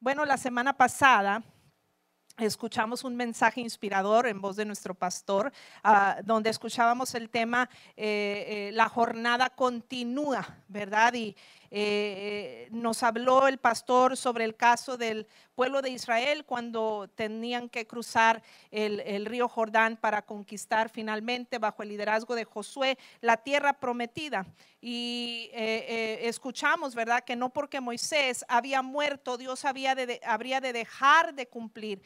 Bueno, la semana pasada escuchamos un mensaje inspirador en voz de nuestro pastor, ah, donde escuchábamos el tema, eh, eh, la jornada continúa, ¿verdad? Y eh, nos habló el pastor sobre el caso del pueblo de Israel cuando tenían que cruzar el, río Jordán para conquistar finalmente bajo el liderazgo de Josué la tierra prometida. Y eh, eh, escuchamos, ¿verdad? Que no porque Moisés había muerto, Dios había de, habría de dejar de cumplir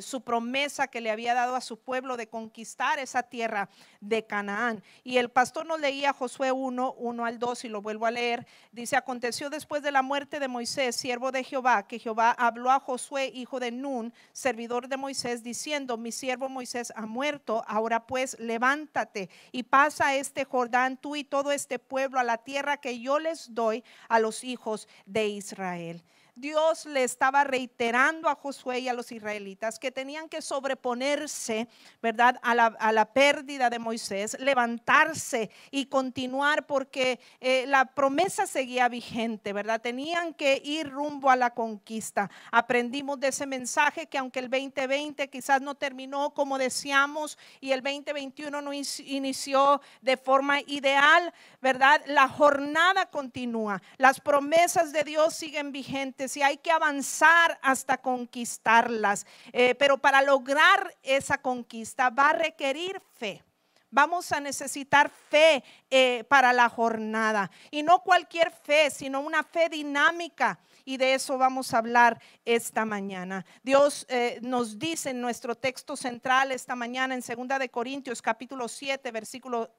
su promesa que le había dado a su pueblo de conquistar esa tierra de Canaán. Y el pastor nos leía Josué 1, 1 al 2 y lo vuelvo a leer. Dice, aconteció después de la muerte de Moisés, siervo de Jehová, que Jehová habló a Josué, hijo de Nun, servidor de Moisés, diciendo, mi siervo Moisés ha muerto, ahora pues levántate y pasa este Jordán tú y todo este pueblo a la tierra que yo les doy a los hijos de Israel. Dios le estaba reiterando a Josué y a los israelitas que tenían que sobreponerse, ¿verdad?, a la, pérdida de Moisés, levantarse y continuar porque eh, la promesa seguía vigente, ¿verdad? Tenían que ir rumbo a la conquista. Aprendimos de ese mensaje que aunque el 2020 quizás no terminó como decíamos y el 2021 no inició de forma ideal, ¿verdad? La jornada continúa. Las promesas de Dios siguen vigentes y hay que avanzar hasta conquistarlas. Eh, pero para lograr esa conquista va a requerir fe. Vamos a necesitar fe eh, para la jornada. Y no cualquier fe, sino una fe dinámica. Y de eso vamos a hablar esta mañana. Dios eh, nos dice en nuestro texto central esta mañana en 2 de Corintios capítulo 7, versículo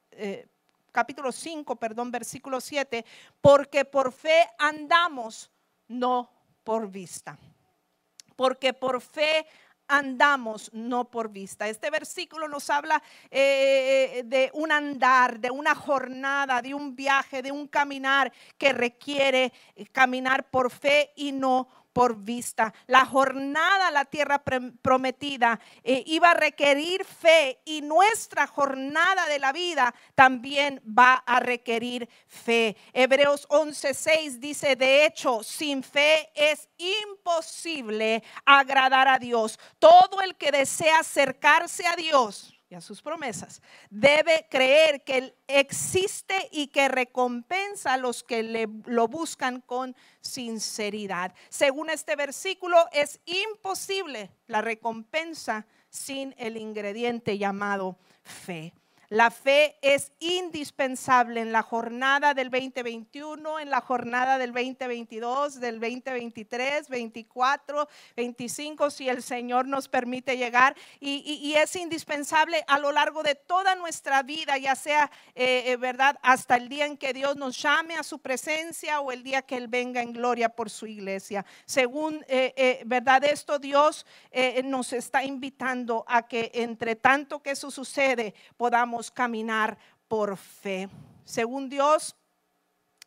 capítulo 5, perdón, versículo 7, porque por fe andamos, no por vista. Porque por fe andamos, no por vista. Este versículo nos habla eh, de un andar, de una jornada, de un viaje, de un caminar que requiere caminar por fe y no por vista. La jornada a la tierra prometida eh, iba a requerir fe y nuestra jornada de la vida también va a requerir fe. Hebreos 11:6 dice, de hecho, sin fe es imposible agradar a Dios. Todo el que desea acercarse a Dios, y a sus promesas, debe creer que existe y que recompensa a los que le, lo buscan con sinceridad. Según este versículo, es imposible la recompensa sin el ingrediente llamado fe. La fe es indispensable en la jornada del 2021, en la jornada del 2022, del 2023, 24, 25, si el Señor nos permite llegar. Y, es indispensable a lo largo de toda nuestra vida, ya sea, eh, eh, ¿verdad? Hasta el día en que Dios nos llame a su presencia o el día que Él venga en gloria por su iglesia. Según, eh, ¿verdad? Esto Dios nos está invitando a que entre tanto que eso sucede, podamos caminar por fe. Según Dios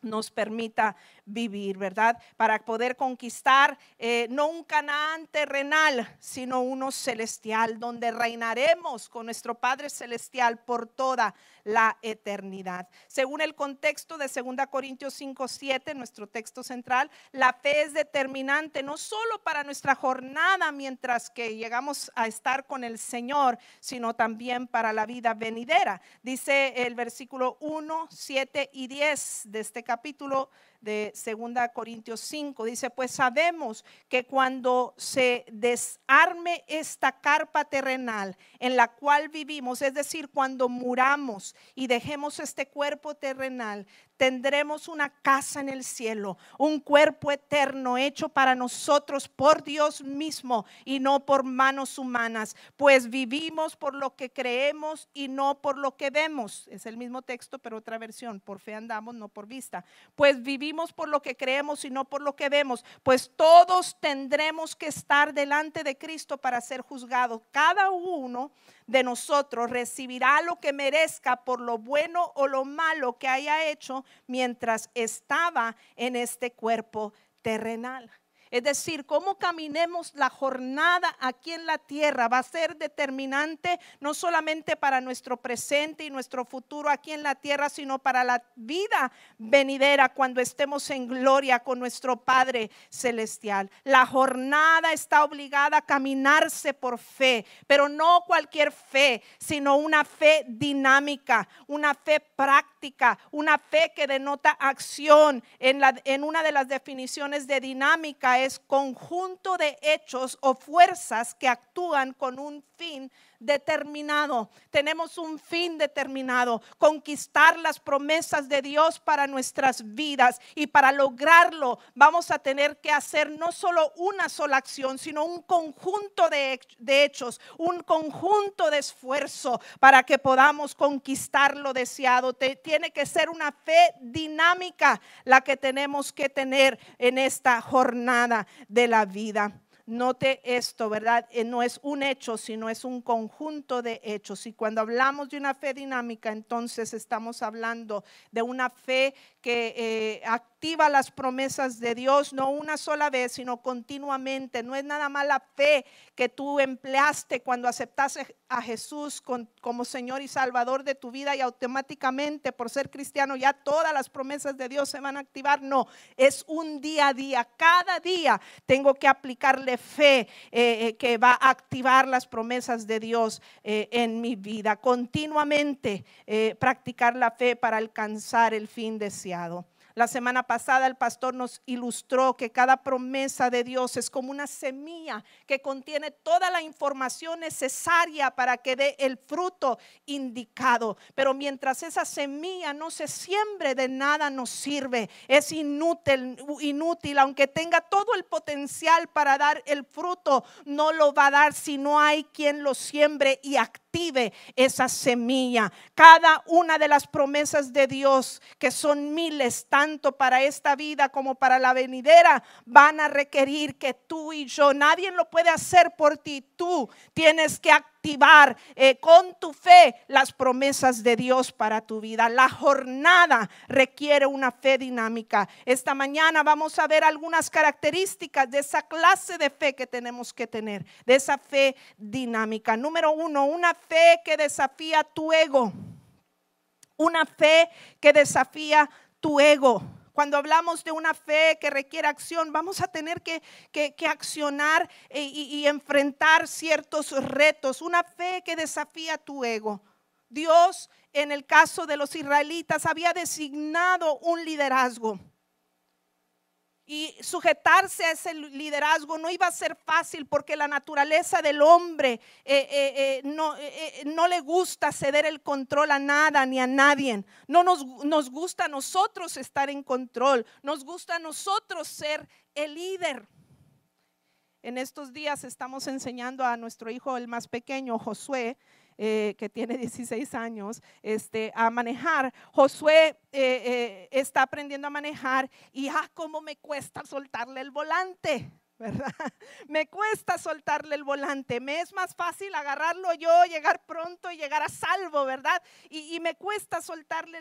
nos permita vivir, ¿verdad? Para poder conquistar eh, no un Canaán terrenal, sino uno celestial, donde reinaremos con nuestro Padre Celestial por toda la eternidad. Según el contexto de 2 Corintios 5, 7, nuestro texto central, la fe es determinante no solo para nuestra jornada mientras que llegamos a estar con el Señor, sino también para la vida venidera. Dice el versículo 1, 7 y 10 de este capítulo de 2 Corintios 5. Dice, pues sabemos que cuando se desarme esta carpa terrenal en la cual vivimos, es decir, cuando muramos y dejemos este cuerpo terrenal, tendremos una casa en el cielo, un cuerpo eterno hecho para nosotros por Dios mismo y no por manos humanas, pues vivimos por lo que creemos y no por lo que vemos. Es el mismo texto, pero otra versión, por fe andamos, no por vista. Pues vivimos por lo que creemos y no por lo que vemos, pues todos tendremos que estar delante de Cristo para ser juzgados, cada uno de nosotros recibirá lo que merezca por lo bueno o lo malo que haya hecho mientras estaba en este cuerpo terrenal. Es decir, cómo caminemos la jornada aquí en la tierra va a ser determinante no solamente para nuestro presente y nuestro futuro aquí en la tierra, sino para la vida venidera cuando estemos en gloria con nuestro Padre Celestial. La jornada está obligada a caminarse por fe, pero no cualquier fe, sino una fe dinámica, una fe práctica, una fe que denota acción. En, en una de las definiciones de dinámica es conjunto de hechos o fuerzas que actúan con un fin determinado. Tenemos un fin determinado, conquistar las promesas de Dios para nuestras vidas. Y para lograrlo vamos a tener que hacer no solo una sola acción, sino un conjunto de, hechos, un conjunto de esfuerzo para que podamos conquistar lo deseado. tiene que ser una fe dinámica la que tenemos que tener en esta jornada de la vida. Note esto, ¿verdad? Eh, no es un hecho, sino es un conjunto de hechos. Y cuando hablamos de una fe dinámica, entonces estamos hablando de una fe que eh, activa las promesas de Dios, no una sola vez, sino continuamente. No es nada más la fe que tú empleaste cuando aceptaste a Jesús como Señor y Salvador de tu vida y automáticamente por ser cristiano ya todas las promesas de Dios se van a activar. No, es un día a día. Cada día tengo que aplicarle fe eh, eh, que va a activar las promesas de Dios en mi vida. Continuamente practicar la fe para alcanzar el fin deseado. La semana pasada el pastor nos ilustró que cada promesa de Dios es como una semilla que contiene toda la información necesaria para que dé el fruto indicado. Pero mientras esa semilla no se siembre, de nada nos sirve. Es inútil, inútil, aunque tenga todo el potencial para dar el fruto, no lo va a dar si no hay quien lo siembre y active esa semilla. Cada una de las promesas de Dios, que son miles, tanto para esta vida como para la venidera, van a requerir que tú y yo, nadie lo puede hacer por ti, tú tienes que eh, con tu fe las promesas de Dios para tu vida. La jornada requiere una fe dinámica. Esta mañana vamos a ver algunas características de esa clase de fe que tenemos que tener, de esa fe dinámica. Número uno, una fe que desafía tu ego. Una fe que desafía tu ego. Cuando hablamos de una fe que requiere acción, vamos a tener que, accionar e, y, enfrentar ciertos retos. Una fe que desafía tu ego. Dios, en el caso de los israelitas, había designado un liderazgo y sujetarse a ese liderazgo no iba a ser fácil porque la naturaleza del hombre eh, eh, eh, no, no, le gusta ceder el control a nada ni a nadie. No nos, nos gusta a nosotros estar en control, nos gusta a nosotros ser el líder. En estos días estamos enseñando a nuestro hijo, el más pequeño, Josué, eh, que tiene 16 años, este, a manejar. Josué eh, eh, está aprendiendo a manejar y, ah, cómo me cuesta soltarle el volante. ¿Verdad? Me cuesta soltarle el volante, me es más fácil agarrarlo yo, llegar pronto y llegar a salvo, ¿verdad? Y, me cuesta soltarle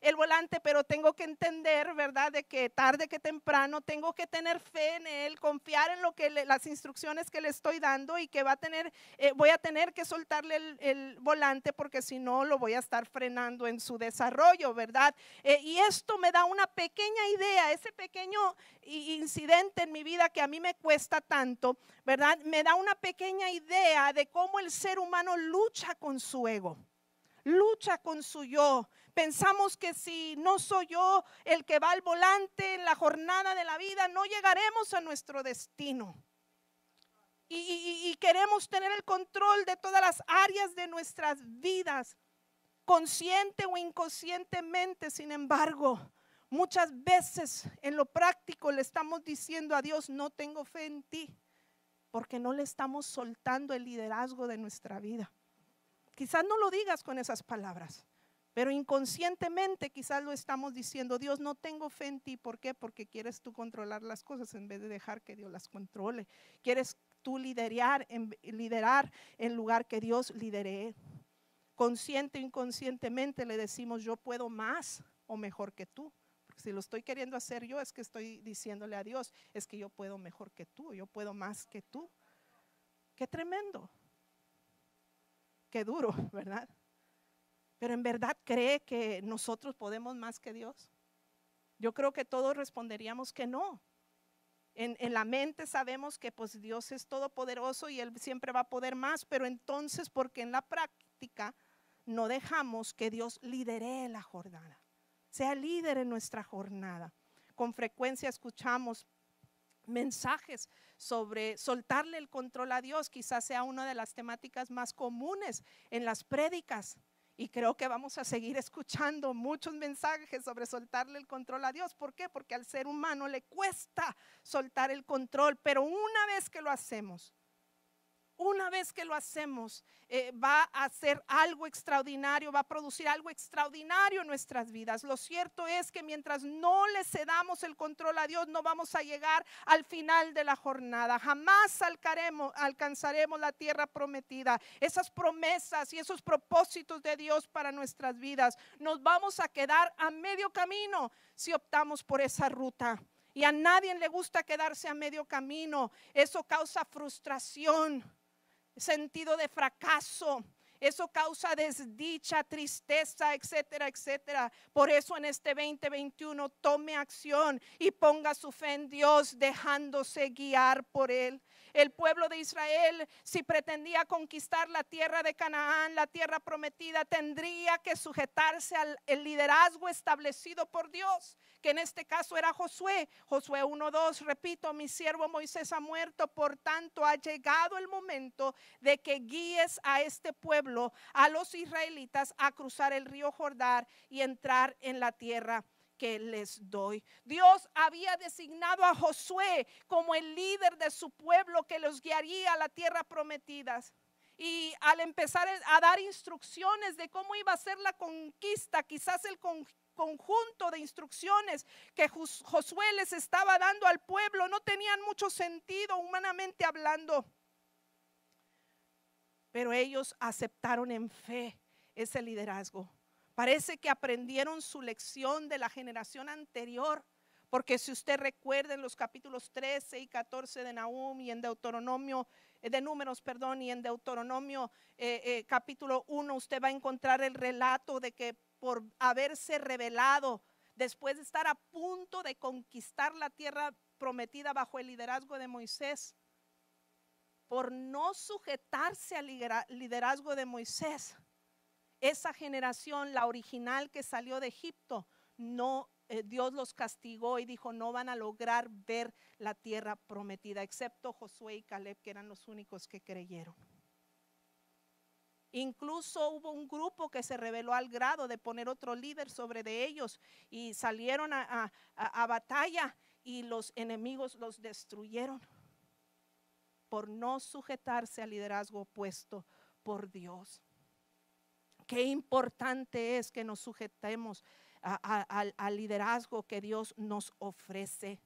el, volante, pero tengo que entender, ¿verdad? De que tarde que temprano tengo que tener fe en él, confiar en lo que las instrucciones que le estoy dando y que va a tener, eh, voy a tener que soltarle el, volante porque si no lo voy a estar frenando en su desarrollo, ¿verdad? Eh, y esto me da una pequeña idea, ese pequeño incidente en mi vida que a mí me cuesta tanto, ¿verdad? Me da una pequeña idea de cómo el ser humano lucha con su ego, lucha con su yo. Pensamos que si no soy yo el que va al volante en la jornada de la vida, no llegaremos a nuestro destino. Y, y queremos tener el control de todas las áreas de nuestras vidas, consciente o inconscientemente, sin embargo Muchas veces en lo práctico le estamos diciendo a Dios, no tengo fe en ti, porque no le estamos soltando el liderazgo de nuestra vida. Quizás no lo digas con esas palabras, pero inconscientemente quizás lo estamos diciendo, Dios, no tengo fe en ti. ¿Por qué? Porque quieres tú controlar las cosas en vez de dejar que Dios las controle. Quieres tú liderar en, lugar que Dios lidere. Consciente o inconscientemente le decimos, yo puedo más o mejor que tú Si lo estoy queriendo hacer yo, es que estoy diciéndole a Dios, es que yo puedo mejor que tú, yo puedo más que tú. Qué tremendo. Qué duro, ¿verdad? Pero en verdad cree que nosotros podemos más que Dios. Yo creo que todos responderíamos que no. En, en, la mente sabemos que pues Dios es todopoderoso y Él siempre va a poder más, pero entonces porque en la práctica no dejamos que Dios lidere la jornada, sea líder en nuestra jornada. Con frecuencia escuchamos mensajes sobre soltarle el control a Dios, quizás sea una de las temáticas más comunes en las prédicas. Y creo que vamos a seguir escuchando muchos mensajes sobre soltarle el control a Dios. ¿Por qué? Porque al ser humano le cuesta soltar el control, pero una vez que lo hacemos, una vez que lo hacemos, eh, va a hacer algo extraordinario, va a producir algo extraordinario en nuestras vidas. Lo cierto es que mientras no le cedamos el control a Dios, no vamos a llegar al final de la jornada. Jamás alcanzaremos la tierra prometida. Esas promesas y esos propósitos de Dios para nuestras vidas, nos vamos a quedar a medio camino si optamos por esa ruta. Y a nadie le gusta quedarse a medio camino. Eso causa frustración sentido de fracaso. Eso causa desdicha, tristeza, etcétera, etcétera. Por eso en este 2021 tome acción y ponga su fe en Dios, dejándose guiar por Él. El pueblo de Israel, si pretendía conquistar la tierra de Canaán, la tierra prometida, tendría que sujetarse al liderazgo establecido por Dios, que en este caso era Josué. Josué 1.2, repito, mi siervo Moisés ha muerto, por tanto ha llegado el momento de que guíes a este pueblo, a los israelitas, a cruzar el río Jordán y entrar en la tierra que les doy. Dios había designado a Josué como el líder de su pueblo que los guiaría a la tierra prometida. Y al empezar a dar instrucciones de cómo iba a ser la conquista, quizás el conjunto de instrucciones que Josué les estaba dando al pueblo no tenían mucho sentido humanamente hablando. Pero ellos aceptaron en fe ese liderazgo. Parece que aprendieron su lección de la generación anterior, porque si usted recuerda en los capítulos 13 y 14 de Nahum y en Deuteronomio, eh, de números, perdón, y en Deuteronomio eh, eh, capítulo 1, usted va a encontrar el relato de que por haberse revelado, después de estar a punto de conquistar la tierra prometida bajo el liderazgo de Moisés, por no sujetarse al liderazgo de Moisés, esa generación, la original que salió de Egipto, eh, Dios los castigó y dijo, no van a lograr ver la tierra prometida, excepto Josué y Caleb, que eran los únicos que creyeron. Incluso hubo un grupo que se reveló al grado de poner otro líder sobre de ellos y salieron a batalla y los enemigos los destruyeron por no sujetarse al liderazgo puesto por Dios. Qué importante es que nos sujetemos al liderazgo que Dios nos ofrece.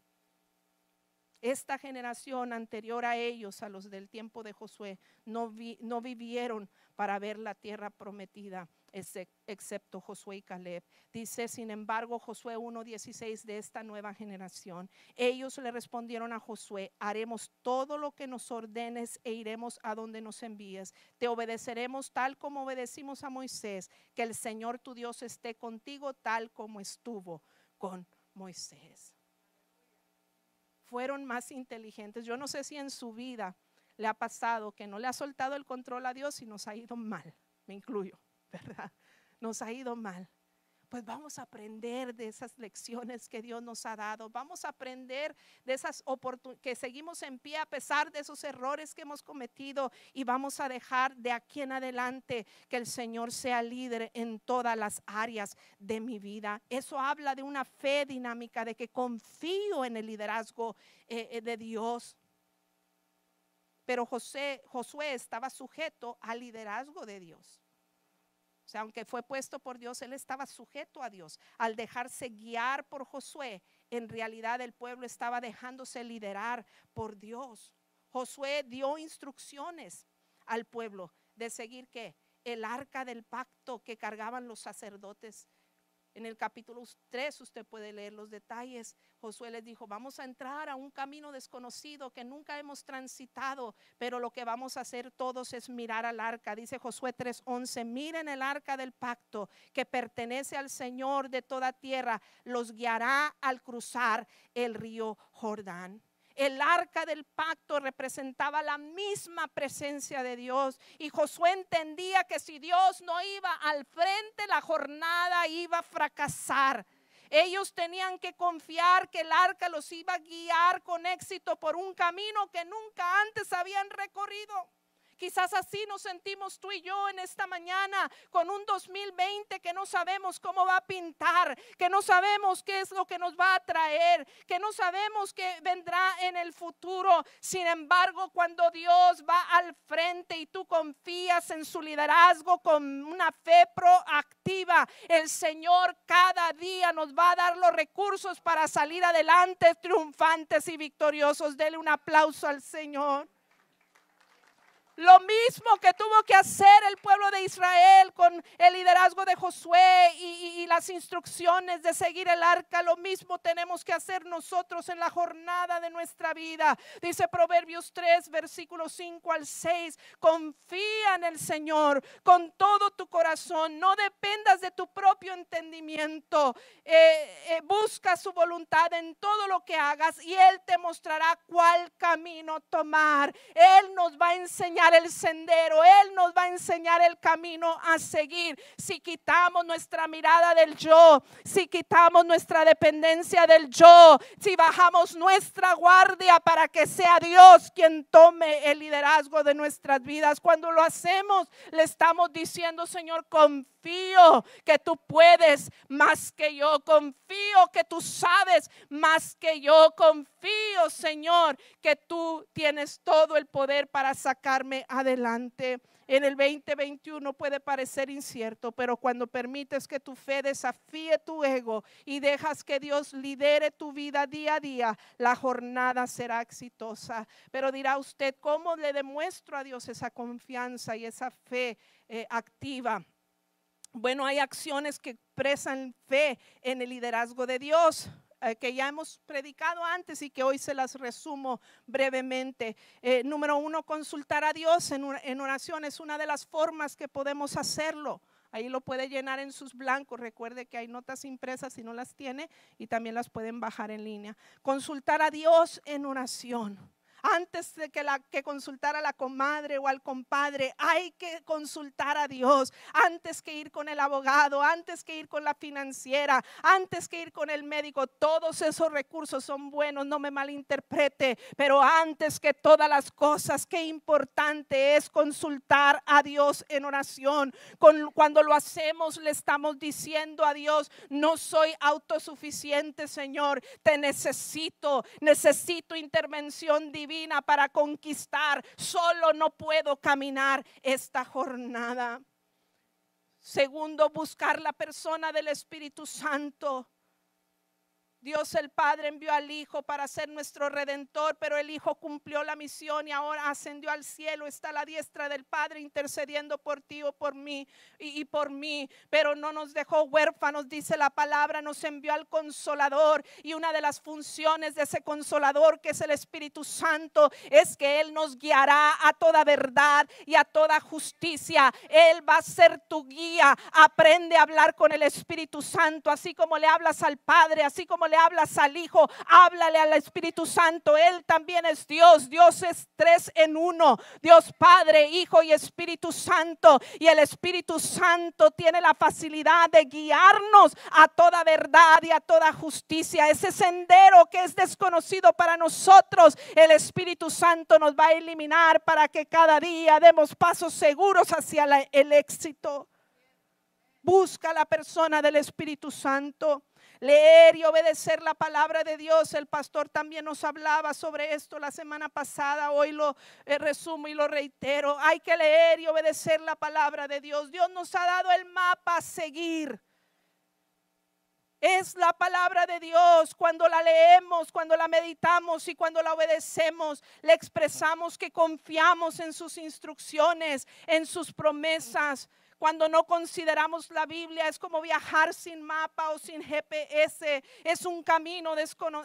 Esta generación anterior a ellos, a los del tiempo de Josué, no, no vivieron para ver la tierra prometida excepto Josué y Caleb. Dice, sin embargo, Josué 1.16 de esta nueva generación. Ellos le respondieron a Josué, haremos todo lo que nos ordenes e iremos a donde nos envíes. Te obedeceremos tal como obedecimos a Moisés. Que el Señor tu Dios esté contigo tal como estuvo con Moisés. Fueron más inteligentes. Yo no sé si en su vida le ha pasado que no le ha soltado el control a Dios y nos ha ido mal. Me incluyo. Nos ha ido mal. Pues vamos a aprender de esas lecciones que Dios nos ha dado. Vamos a aprender de esas oportunidades que seguimos en pie a pesar de esos errores que hemos cometido y vamos a dejar de aquí en adelante que el Señor sea líder en todas las áreas de mi vida. Eso habla de una fe dinámica, de que confío en el liderazgo eh, eh, de Dios. Pero José, Josué estaba sujeto al liderazgo de Dios. O sea, aunque fue puesto por Dios, él estaba sujeto a Dios. Al dejarse guiar por Josué, en realidad el pueblo estaba dejándose liderar por Dios. Josué dio instrucciones al pueblo de seguir que el arca del pacto que cargaban los sacerdotes En el capítulo 3 usted puede leer los detalles. Josué les dijo, vamos a entrar a un camino desconocido que nunca hemos transitado, pero lo que vamos a hacer todos es mirar al arca. Dice Josué 3:11, miren el arca del pacto que pertenece al Señor de toda tierra, los guiará al cruzar el río Jordán. El arca del pacto representaba la misma presencia de Dios. Y Josué entendía que si Dios no iba al frente, la jornada iba a fracasar. Ellos tenían que confiar que el arca los iba a guiar con éxito por un camino que nunca antes habían recorrido. Quizás así nos sentimos tú y yo en esta mañana con un 2020 que no sabemos cómo va a pintar, que no sabemos qué es lo que nos va a traer, que no sabemos qué vendrá en el futuro. Sin embargo, cuando Dios va al frente y tú confías en su liderazgo con una fe proactiva, el Señor cada día nos va a dar los recursos para salir adelante triunfantes y victoriosos. Dele un aplauso al Señor. Lo mismo que tuvo que hacer el pueblo de Israel con el liderazgo de Josué y, las instrucciones de seguir el arca, lo mismo tenemos que hacer nosotros en la jornada de nuestra vida. Dice Proverbios 3, versículos 5 al 6, confía en el Señor con todo tu corazón, no dependas de tu propio entendimiento, eh, eh, busca su voluntad en todo lo que hagas y Él te mostrará cuál camino tomar. Él nos va a enseñar el sendero, Él nos va a enseñar el camino a seguir. Si quitamos nuestra mirada del yo, si quitamos nuestra dependencia del yo, si bajamos nuestra guardia para que sea Dios quien tome el liderazgo de nuestras vidas. Cuando lo hacemos, le estamos diciendo, Señor, confío que tú puedes más que yo, confío que tú sabes más que yo, confío, Señor, que tú tienes todo el poder para sacarme adelante. En el 2021 puede parecer incierto, pero cuando permites que tu fe desafíe tu ego y dejas que Dios lidere tu vida día a día, la jornada será exitosa. Pero dirá usted, ¿cómo le demuestro a Dios esa confianza y esa fe eh, activa? Bueno, hay acciones que expresan fe en el liderazgo de Dios. Eh, que ya hemos predicado antes y que hoy se las resumo brevemente. Eh, número uno, consultar a Dios en, en oración es una de las formas que podemos hacerlo. Ahí lo puede llenar en sus blancos. Recuerde que hay notas impresas si no las tiene y también las pueden bajar en línea. Consultar a Dios en oración antes de que, consultar a la comadre o al compadre, hay que consultar a Dios antes que ir con el abogado, antes que ir con la financiera, antes que ir con el médico. Todos esos recursos son buenos, no me malinterprete, pero antes que todas las cosas, qué importante es consultar a Dios en oración. cuando lo hacemos, le estamos diciendo a Dios, no soy autosuficiente, Señor, te necesito, necesito intervención divina para conquistar. Solo no puedo caminar esta jornada. Segundo, buscar la persona del Espíritu Santo. Dios el Padre envió al Hijo para ser nuestro redentor, pero el Hijo cumplió la misión y ahora ascendió al cielo, está a la diestra del Padre intercediendo por ti o por mí y, por mí, pero no nos dejó huérfanos, dice la palabra, nos envió al consolador y una de las funciones de ese consolador que es el Espíritu Santo es que Él nos guiará a toda verdad y a toda justicia. Él va a ser tu guía. Aprende a hablar con el Espíritu Santo, así como le hablas al Padre, así como le hablas al Hijo, háblale al Espíritu Santo. Él también es Dios. Dios es tres en uno. Dios Padre, Hijo y Espíritu Santo. Y el Espíritu Santo tiene la facilidad de guiarnos a toda verdad y a toda justicia. Ese sendero que es desconocido para nosotros, el Espíritu Santo nos va a eliminar para que cada día demos pasos seguros hacia el éxito. Busca la persona del Espíritu Santo leer y obedecer la palabra de Dios. El pastor también nos hablaba sobre esto la semana pasada, hoy lo eh, resumo y lo reitero. Hay que leer y obedecer la palabra de Dios. Dios nos ha dado el mapa a seguir. Es la palabra de Dios. Cuando la leemos, cuando la meditamos y cuando la obedecemos, le expresamos que confiamos en sus instrucciones, en sus promesas. Cuando no consideramos la Biblia es como viajar sin mapa o sin GPS. Es un camino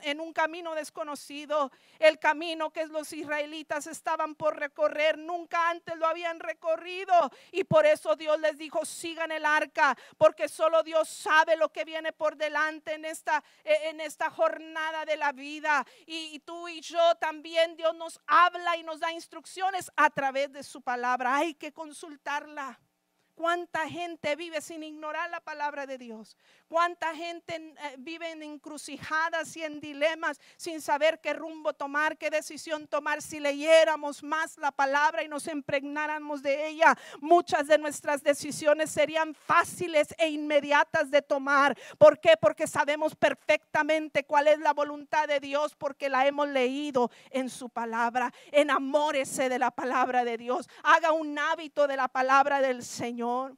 en un camino desconocido. El camino que los israelitas estaban por recorrer nunca antes lo habían recorrido y por eso Dios les dijo sigan el arca porque solo Dios sabe lo que viene por delante en esta e, en esta jornada de la vida y, y tú y yo también Dios nos habla y nos da instrucciones a través de su palabra. Hay que consultarla. ¿Cuánta gente vive sin ignorar la palabra de Dios? ¿Cuánta gente eh, vive en encrucijadas y en dilemas sin saber qué rumbo tomar, qué decisión tomar? Si leyéramos más la palabra y nos impregnáramos de ella, muchas de nuestras decisiones serían fáciles e inmediatas de tomar. ¿Por qué? Porque sabemos perfectamente cuál es la voluntad de Dios, porque la hemos leído en su palabra. Enamórese de la palabra de Dios. Haga un hábito de la palabra del Señor.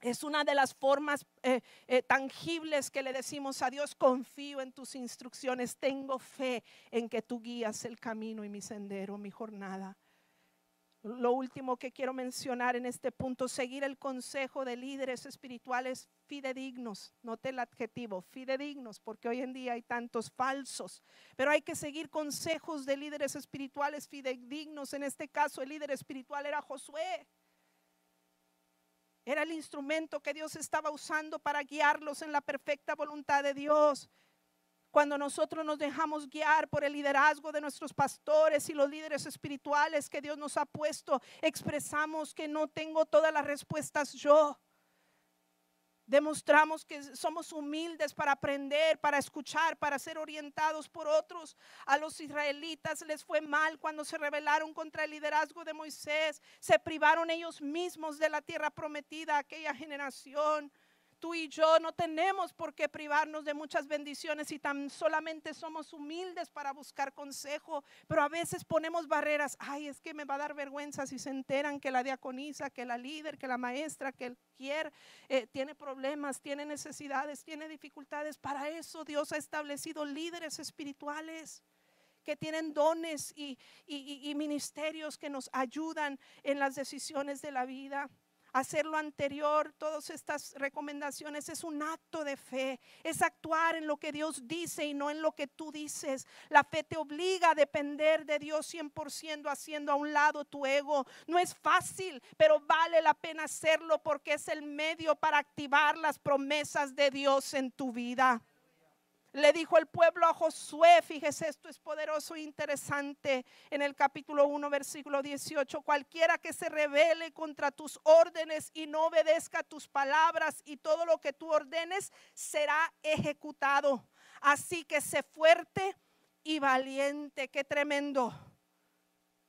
Es una de las formas eh, eh, tangibles que le decimos a Dios, confío en tus instrucciones, tengo fe en que tú guías el camino y mi sendero, mi jornada. Lo último que quiero mencionar en este punto, seguir el consejo de líderes espirituales fidedignos. Note el adjetivo, fidedignos, porque hoy en día hay tantos falsos, pero hay que seguir consejos de líderes espirituales fidedignos. En este caso, el líder espiritual era Josué. Era el instrumento que Dios estaba usando para guiarlos en la perfecta voluntad de Dios. Cuando nosotros nos dejamos guiar por el liderazgo de nuestros pastores y los líderes espirituales que Dios nos ha puesto, expresamos que no tengo todas las respuestas yo. Demostramos que somos humildes para aprender, para escuchar, para ser orientados por otros. A los israelitas les fue mal cuando se rebelaron contra el liderazgo de Moisés. Se privaron ellos mismos de la tierra prometida aquella generación tú y yo no tenemos por qué privarnos de muchas bendiciones y tan solamente somos humildes para buscar consejo, pero a veces ponemos barreras. Ay, es que me va a dar vergüenza si se enteran que la diaconisa, que la líder, que la maestra, que el quier eh, tiene problemas, tiene necesidades, tiene dificultades. Para eso Dios ha establecido líderes espirituales que tienen dones y ministerios que nos ayudan en las decisiones de la vida hacer lo anterior, todas estas recomendaciones, es un acto de fe, es actuar en lo que Dios dice y no en lo que tú dices. La fe te obliga a depender de Dios 100% haciendo a un lado tu ego. No es fácil, pero vale la pena hacerlo porque es el medio para activar las promesas de Dios en tu vida. Le dijo el pueblo a Josué, fíjese, esto es poderoso e interesante en el capítulo 1, versículo 18, cualquiera que se rebele contra tus órdenes y no obedezca tus palabras y todo lo que tú ordenes será ejecutado. Así que sé fuerte y valiente, qué tremendo.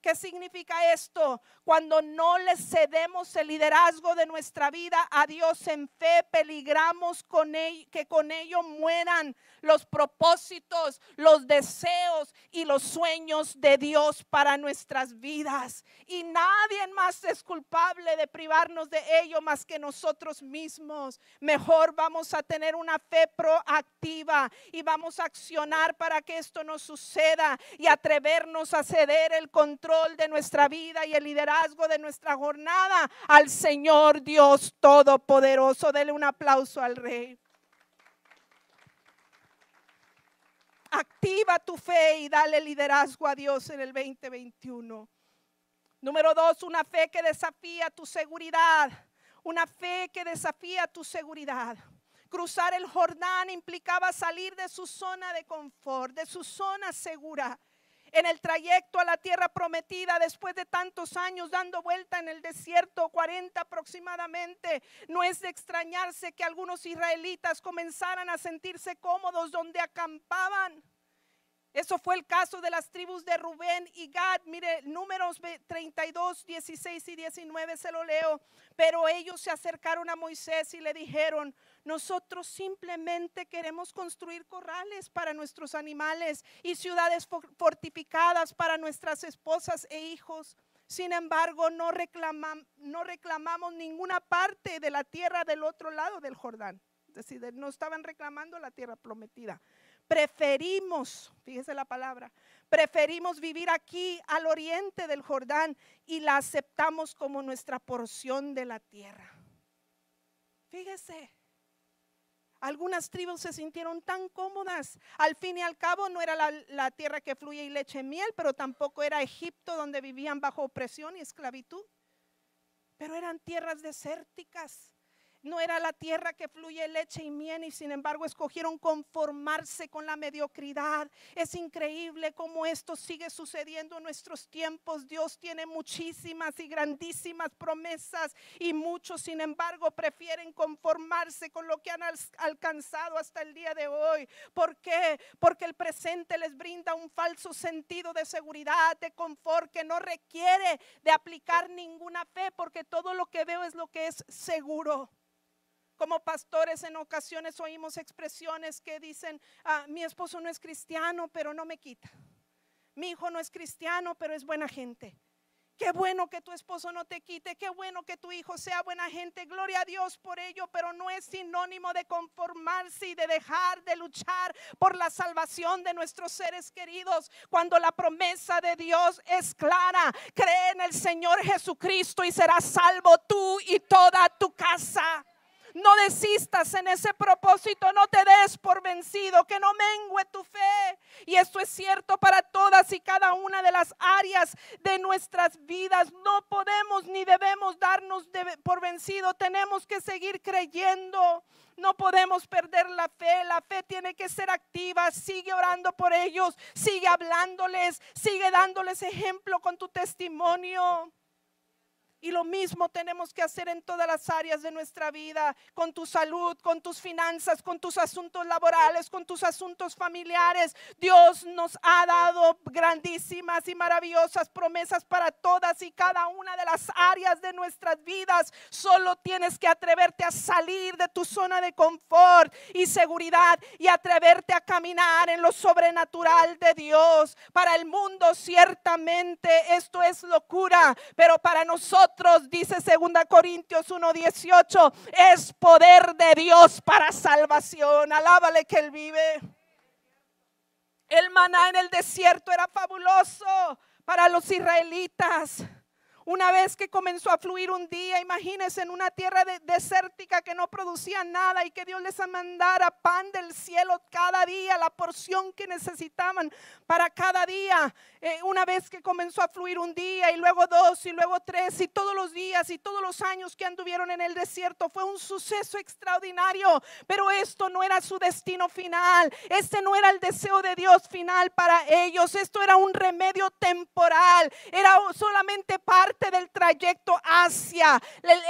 ¿Qué significa esto? Cuando no le cedemos el liderazgo de nuestra vida a Dios en fe, peligramos con que con ello mueran los propósitos, los deseos y los sueños de Dios para nuestras vidas. Y nadie más es culpable de privarnos de ello más que nosotros mismos. Mejor vamos a tener una fe proactiva y vamos a accionar para que esto no suceda y atrevernos a ceder el control de nuestra vida y el liderazgo de nuestra jornada al Señor Dios Todopoderoso. Dele un aplauso al Rey. Activa tu fe y dale liderazgo a Dios en el 2021. Número dos, una fe que desafía tu seguridad. Una fe que desafía tu seguridad. Cruzar el Jordán implicaba salir de su zona de confort, de su zona segura en el trayecto a la tierra prometida después de tantos años dando vuelta en el desierto, 40 aproximadamente. No es de extrañarse que algunos israelitas comenzaran a sentirse cómodos donde acampaban. Eso fue el caso de las tribus de Rubén y Gad. Mire, números 32, 16 y 19 se lo leo. Pero ellos se acercaron a Moisés y le dijeron, nosotros simplemente queremos construir corrales para nuestros animales y ciudades fortificadas para nuestras esposas e hijos. Sin embargo, no, no reclamamos ninguna parte de la tierra del otro lado del Jordán. Es decir, no estaban reclamando la tierra prometida preferimos, fíjese la palabra, Preferimos vivir aquí al oriente del Jordán y la aceptamos como nuestra porción de la tierra. Fíjese, algunas tribus se sintieron tan cómodas. Al fin y al cabo no era la, tierra que fluye y leche y miel, pero tampoco era Egipto donde vivían bajo opresión y esclavitud. Pero eran tierras desérticas no era la tierra que fluye leche y miel y sin embargo escogieron conformarse con la mediocridad. Es increíble cómo esto sigue sucediendo en nuestros tiempos. Dios tiene muchísimas y grandísimas promesas y muchos sin embargo prefieren conformarse con lo que han alcanzado hasta el día de hoy. ¿Por qué? Porque el presente les brinda un falso sentido de seguridad, de confort que no requiere de aplicar ninguna fe porque todo lo que veo es lo que es seguro. Como pastores en ocasiones oímos expresiones que dicen, ah, mi esposo no es cristiano, pero no me quita. Mi hijo no es cristiano, pero es buena gente. Qué bueno que tu esposo no te quite, qué bueno que tu hijo sea buena gente. Gloria a Dios por ello, pero no es sinónimo de conformarse y de dejar de luchar por la salvación de nuestros seres queridos. Cuando la promesa de Dios es clara, cree en el Señor Jesucristo y serás salvo tú y toda tu casa. No desistas en ese propósito, no te des por vencido, que no mengue tu fe. Y esto es cierto para todas y cada una de las áreas de nuestras vidas. No podemos ni debemos darnos por vencido, tenemos que seguir creyendo. No podemos perder la fe. La fe tiene que ser activa. Sigue orando por ellos. Sigue hablándoles. Sigue dándoles ejemplo con tu testimonio. Y lo mismo tenemos que hacer en todas las áreas de nuestra vida, con tu salud, con tus finanzas, con tus asuntos laborales, con tus asuntos familiares. Dios nos ha dado grandísimas y maravillosas promesas para todas y cada una de las áreas de nuestras vidas. Solo tienes que atreverte a salir de tu zona de confort y seguridad y atreverte a caminar en lo sobrenatural de Dios. Para el mundo ciertamente esto es locura, pero para nosotros dice 2 Corintios 1:18, es poder de Dios para salvación. Alábale que Él vive. El maná en el desierto era fabuloso para los israelitas. Una vez que comenzó a fluir un día, imagínense en una tierra desértica que no producía nada y que Dios les mandara pan del cielo cada día, la porción que necesitaban para cada día. Eh, una vez que comenzó a fluir un día y luego dos y luego tres y todos los días y todos los años que anduvieron en el desierto, fue un suceso extraordinario. Pero esto no era su destino final. Este no era el deseo de Dios final para ellos. Esto era un remedio temporal. Era solamente parte del trayecto hacia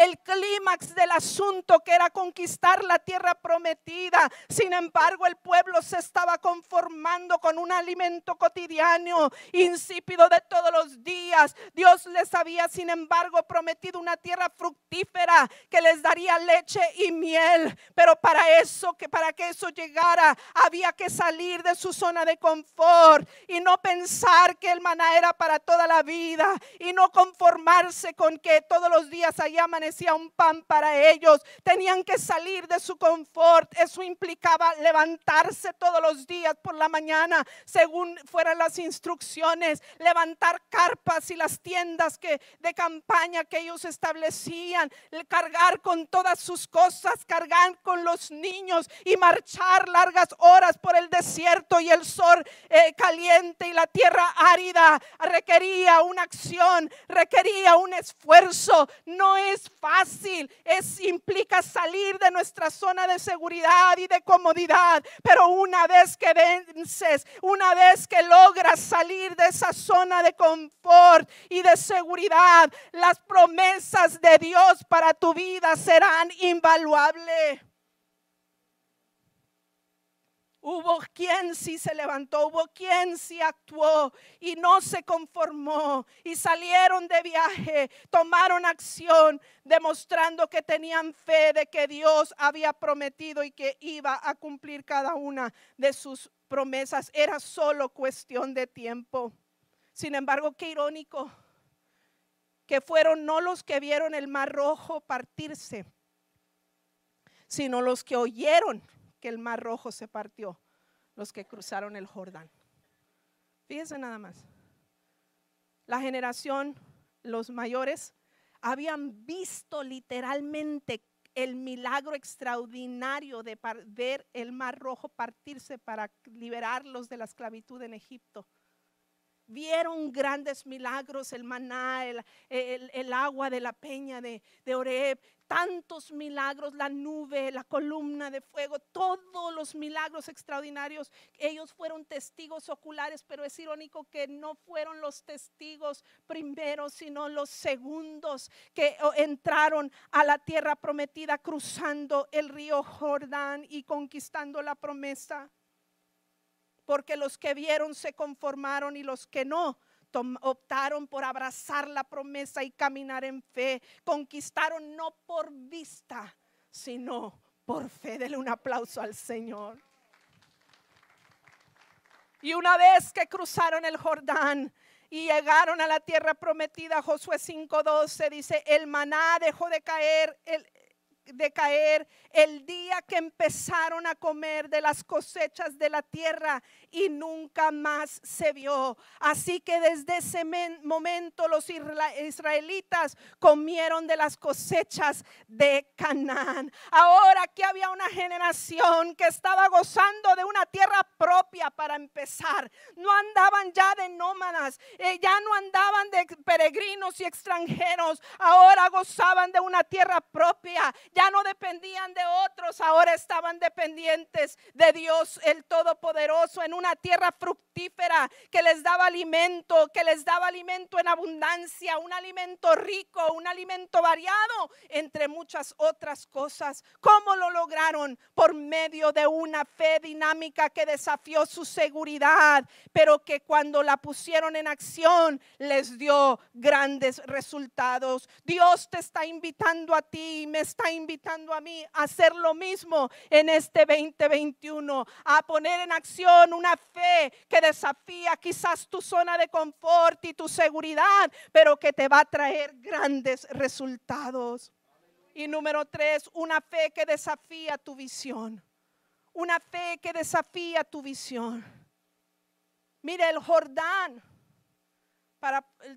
el, clímax del asunto que era conquistar la tierra prometida. Sin embargo, el pueblo se estaba conformando con un alimento cotidiano, insípido de todos los días. Dios les había, sin embargo, prometido una tierra fructífera que les daría leche y miel. Pero para eso, que para que eso llegara, había que salir de su zona de confort y no pensar que el maná era para toda la vida y no conformarse conformarse con que todos los días allá amanecía un pan para ellos. Tenían que salir de su confort. Eso implicaba levantarse todos los días por la mañana, según fueran las instrucciones, levantar carpas y las tiendas que, de campaña que ellos establecían, cargar con todas sus cosas, cargar con los niños y marchar largas horas por el desierto y el sol eh, caliente y la tierra árida requería una acción, requería un esfuerzo, no es fácil, es implica salir de nuestra zona de seguridad y de comodidad, pero una vez que vences, una vez que logras salir de esa zona de confort y de seguridad, las promesas de Dios para tu vida serán invaluables. Hubo quien sí se levantó, hubo quien sí actuó y no se conformó y salieron de viaje, tomaron acción, demostrando que tenían fe de que Dios había prometido y que iba a cumplir cada una de sus promesas. Era solo cuestión de tiempo. Sin embargo, qué irónico que fueron no los que vieron el mar rojo partirse, sino los que oyeron que el mar rojo se partió, los que cruzaron el Jordán. Fíjense nada más. La generación, los mayores, habían visto literalmente el milagro extraordinario de ver el mar rojo partirse para liberarlos de la esclavitud en Egipto vieron grandes milagros, el maná, el, agua de la peña de, de Oreb, tantos milagros, la nube, la columna de fuego, todos los milagros extraordinarios. Ellos fueron testigos oculares, pero es irónico que no fueron los testigos primeros, sino los segundos que entraron a la tierra prometida cruzando el río Jordán y conquistando la promesa porque los que vieron se conformaron y los que no optaron por abrazar la promesa y caminar en fe, conquistaron no por vista, sino por fe. Dele un aplauso al Señor. Y una vez que cruzaron el Jordán, y llegaron a la tierra prometida, Josué 5:12 dice, el maná dejó de caer, el, de caer el día que empezaron a comer de las cosechas de la tierra y nunca más se vio. Así que desde ese momento los israelitas comieron de las cosechas de Canaán. Ahora que había una generación que estaba gozando de una tierra propia para empezar. No andaban ya de nómadas, eh, ya no andaban de peregrinos y extranjeros. Ahora gozaban de una tierra propia no dependían de otros, ahora estaban dependientes de Dios el Todopoderoso en una tierra fructífera que les daba alimento, que les daba alimento en abundancia, un alimento rico, un alimento variado, entre muchas otras cosas. ¿Cómo lo lograron? Por medio de una fe dinámica que desafió su seguridad, pero que cuando la pusieron en acción les dio grandes resultados. Dios te está invitando a ti, me está invitando invitando a mí a hacer lo mismo en este 2021, a poner en acción una fe que desafía quizás tu zona de confort y tu seguridad, pero que te va a traer grandes resultados. Y número tres, una fe que desafía tu visión. Una fe que desafía tu visión. Mire el Jordán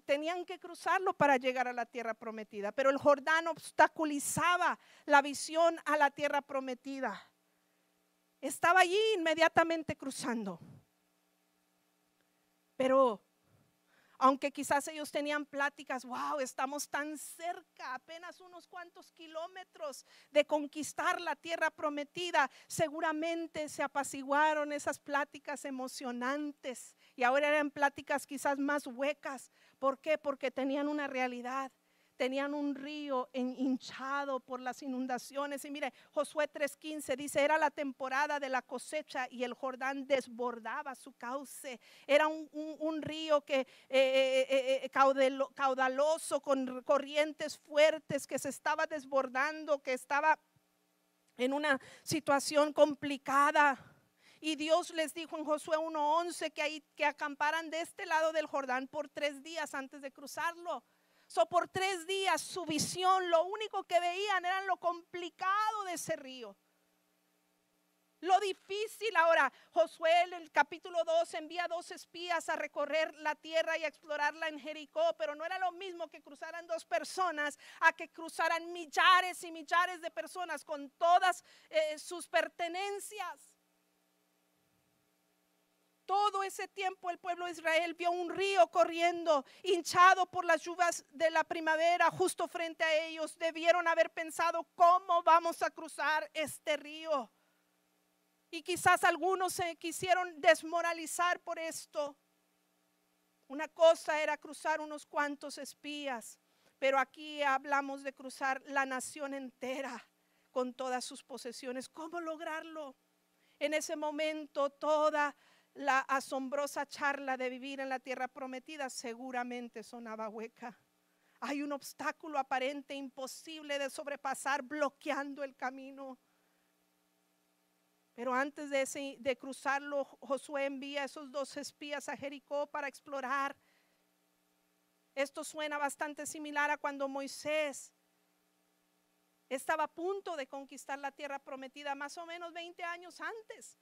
tenían que cruzarlo para llegar a la tierra prometida, pero el Jordán obstaculizaba la visión a la tierra prometida. Estaba allí inmediatamente cruzando. Pero aunque quizás ellos tenían pláticas, wow, estamos tan cerca, apenas unos cuantos kilómetros de conquistar la tierra prometida, seguramente se apaciguaron esas pláticas emocionantes y ahora eran pláticas quizás más huecas. ¿Por qué? Porque tenían una realidad. Tenían un río hinchado por las inundaciones. Y mire, Josué 3:15 dice, era la temporada de la cosecha y el Jordán desbordaba su cauce. Era un, río que, eh, eh, eh, caudaloso, con corrientes fuertes, que se estaba desbordando, que estaba en una situación complicada. Y Dios les dijo en Josué 1:11 que, que acamparan de este lado del Jordán por tres días antes de cruzarlo. So, por tres días su visión, lo único que veían era lo complicado de ese río. Lo difícil ahora, Josué en el capítulo 2 envía dos espías a recorrer la tierra y a explorarla en Jericó, pero no era lo mismo que cruzaran dos personas a que cruzaran millares y millares de personas con todas eh, sus pertenencias. Todo ese tiempo el pueblo de Israel vio un río corriendo, hinchado por las lluvias de la primavera, justo frente a ellos. Debieron haber pensado, ¿cómo vamos a cruzar este río? Y quizás algunos se quisieron desmoralizar por esto. Una cosa era cruzar unos cuantos espías, pero aquí hablamos de cruzar la nación entera con todas sus posesiones. ¿Cómo lograrlo? En ese momento toda la asombrosa charla de vivir en la tierra prometida seguramente sonaba hueca. Hay un obstáculo aparente imposible de sobrepasar bloqueando el camino. Pero antes de, de cruzarlo, Josué envía a esos dos espías a Jericó para explorar. Esto suena bastante similar a cuando Moisés estaba a punto de conquistar la tierra prometida, más o menos 20 años antes.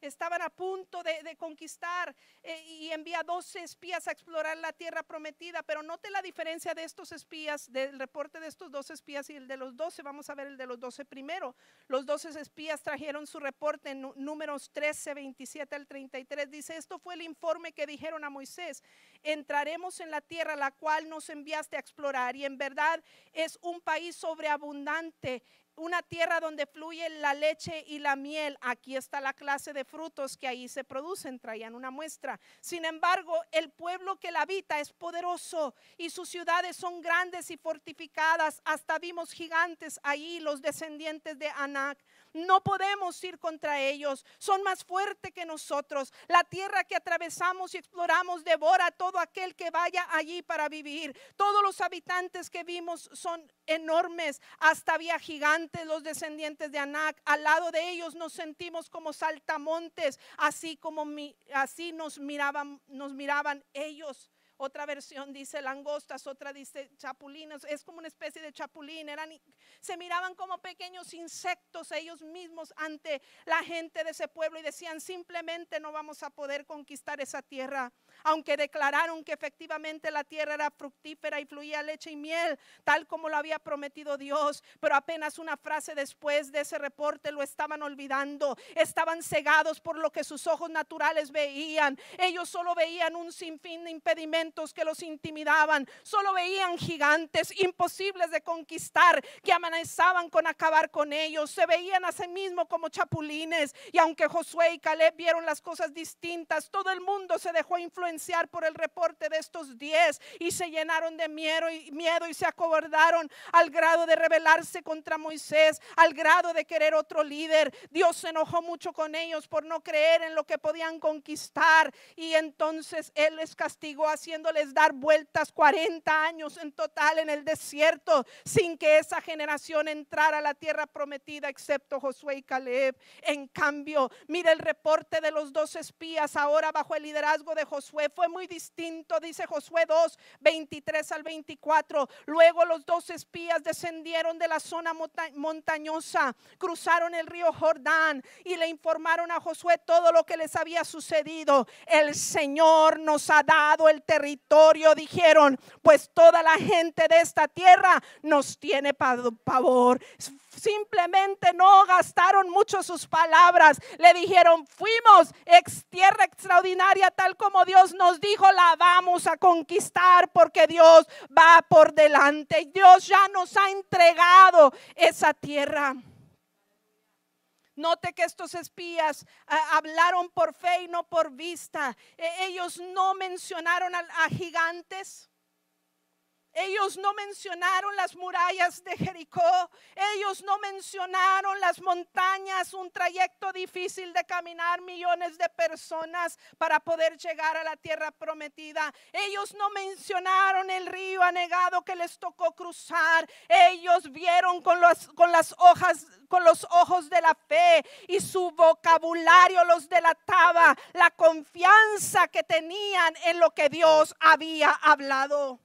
Estaban a punto de, conquistar eh, y envía 12 espías a explorar la tierra prometida. Pero note la diferencia de estos espías, del reporte de estos 12 espías y el de los 12. Vamos a ver el de los 12 primero. Los 12 espías trajeron su reporte en números 13, 27 al 33. Dice, esto fue el informe que dijeron a Moisés. Entraremos en la tierra la cual nos enviaste a explorar y en verdad es un país sobreabundante una tierra donde fluye la leche y la miel. Aquí está la clase de frutos que ahí se producen, traían una muestra. Sin embargo, el pueblo que la habita es poderoso y sus ciudades son grandes y fortificadas. Hasta vimos gigantes ahí, los descendientes de Anac. No podemos ir contra ellos. Son más fuertes que nosotros. La tierra que atravesamos y exploramos devora a todo aquel que vaya allí para vivir. Todos los habitantes que vimos son enormes. Hasta había gigantes, los descendientes de Anac. Al lado de ellos nos sentimos como saltamontes, así como así nos miraban, nos miraban ellos. Otra versión dice langostas, otra dice chapulinas. Es como una especie de chapulín. Eran, se miraban como pequeños insectos ellos mismos ante la gente de ese pueblo y decían simplemente no vamos a poder conquistar esa tierra aunque declararon que efectivamente la tierra era fructífera y fluía leche y miel, tal como lo había prometido Dios, pero apenas una frase después de ese reporte lo estaban olvidando, estaban cegados por lo que sus ojos naturales veían, ellos solo veían un sinfín de impedimentos que los intimidaban, solo veían gigantes imposibles de conquistar que amenazaban con acabar con ellos, se veían a sí mismos como chapulines. Y aunque Josué y Caleb vieron las cosas distintas, todo el mundo se dejó influenciar por el reporte de estos diez y se llenaron de miedo y, miedo y se acobardaron al grado de rebelarse contra Moisés, al grado de querer otro líder. Dios se enojó mucho con ellos por no creer en lo que podían conquistar y entonces Él les castigó haciéndoles dar vueltas 40 años en total en el desierto sin que esa generación entrara a la tierra prometida excepto Josué y Caleb. En cambio, mire el reporte de los dos espías ahora bajo el liderazgo de Josué fue muy distinto, dice Josué 2, 23 al 24. Luego los dos espías descendieron de la zona montañosa, cruzaron el río Jordán y le informaron a Josué todo lo que les había sucedido. El Señor nos ha dado el territorio, dijeron, pues toda la gente de esta tierra nos tiene pavor simplemente no gastaron mucho sus palabras. Le dijeron, fuimos ex tierra extraordinaria tal como Dios nos dijo, la vamos a conquistar porque Dios va por delante. Dios ya nos ha entregado esa tierra. Note que estos espías ah, hablaron por fe y no por vista. E, ellos no mencionaron a gigantes. Ellos no mencionaron las murallas de Jericó. Ellos no mencionaron las montañas, un trayecto difícil de caminar millones de personas para poder llegar a la tierra prometida. Ellos no mencionaron el río anegado que les tocó cruzar. Ellos vieron con, con las hojas con los ojos de la fe y su vocabulario los delataba la confianza que tenían en lo que Dios había hablado.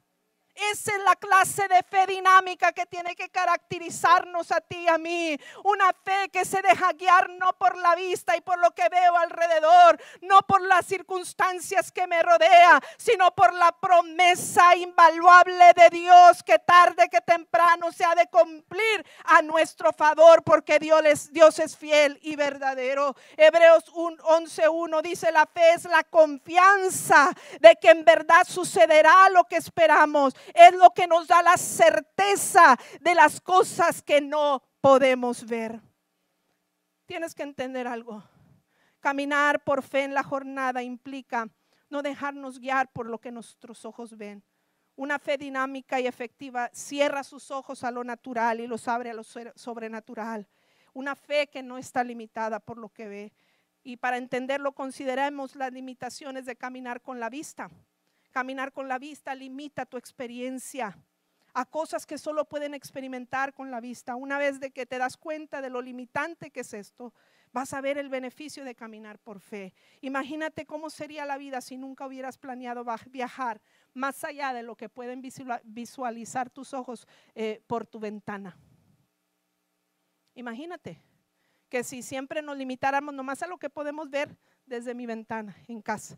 Esa es la clase de fe dinámica que tiene que caracterizarnos a ti y a mí. Una fe que se deja guiar no por la vista y por lo que veo alrededor, no por las circunstancias que me rodea, sino por la promesa invaluable de Dios que tarde que temprano se ha de cumplir a nuestro favor porque Dios es, Dios es fiel y verdadero. Hebreos 11.1 dice la fe es la confianza de que en verdad sucederá lo que esperamos es lo que nos da la certeza de las cosas que no podemos ver. Tienes que entender algo. Caminar por fe en la jornada implica no dejarnos guiar por lo que nuestros ojos ven. Una fe dinámica y efectiva cierra sus ojos a lo natural y los abre a lo sobrenatural. Una fe que no está limitada por lo que ve. Y para entenderlo, consideremos las limitaciones de caminar con la vista. Caminar con la vista limita tu experiencia a cosas que solo pueden experimentar con la vista. Una vez de que te das cuenta de lo limitante que es esto, vas a ver el beneficio de caminar por fe. Imagínate cómo sería la vida si nunca hubieras planeado viajar más allá de lo que pueden visualizar tus ojos eh, por tu ventana. Imagínate que si siempre nos limitáramos nomás a lo que podemos ver desde mi ventana en casa.